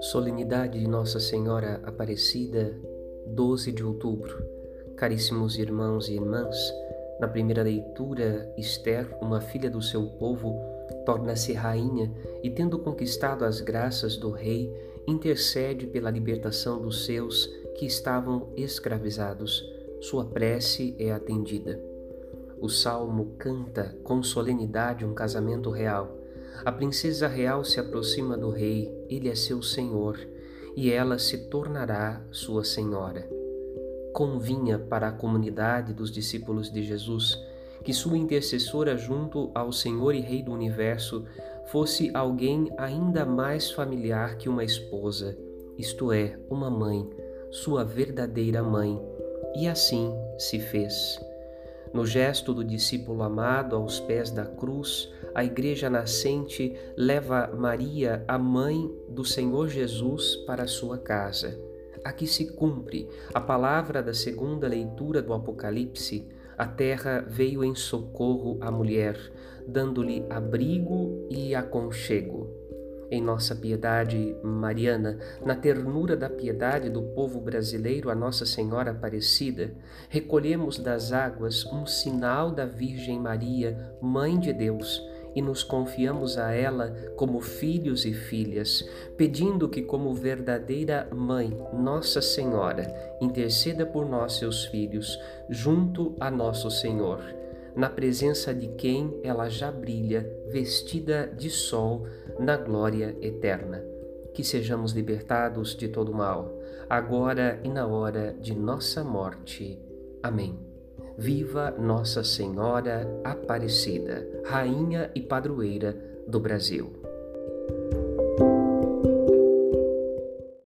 Solenidade de Nossa Senhora Aparecida, 12 de outubro. Caríssimos irmãos e irmãs, na primeira leitura, Esther, uma filha do seu povo, torna-se rainha e, tendo conquistado as graças do rei, intercede pela libertação dos seus que estavam escravizados. Sua prece é atendida. O salmo canta com solenidade um casamento real a princesa real se aproxima do rei, ele é seu senhor, e ela se tornará sua senhora. Convinha para a comunidade dos discípulos de Jesus que sua intercessora junto ao Senhor e Rei do universo fosse alguém ainda mais familiar que uma esposa, isto é, uma mãe, sua verdadeira mãe. E assim se fez. No gesto do discípulo amado aos pés da cruz, a Igreja nascente leva Maria, a mãe do Senhor Jesus, para sua casa. Aqui se cumpre a palavra da segunda leitura do Apocalipse. A terra veio em socorro à mulher, dando-lhe abrigo e aconchego em nossa piedade mariana, na ternura da piedade do povo brasileiro a Nossa Senhora Aparecida, recolhemos das águas um sinal da Virgem Maria, Mãe de Deus, e nos confiamos a ela como filhos e filhas, pedindo que, como verdadeira mãe, Nossa Senhora, interceda por nós, seus filhos, junto a nosso Senhor na presença de quem ela já brilha, vestida de sol, na glória eterna. Que sejamos libertados de todo mal, agora e na hora de nossa morte. Amém. Viva Nossa Senhora Aparecida, Rainha e Padroeira do Brasil.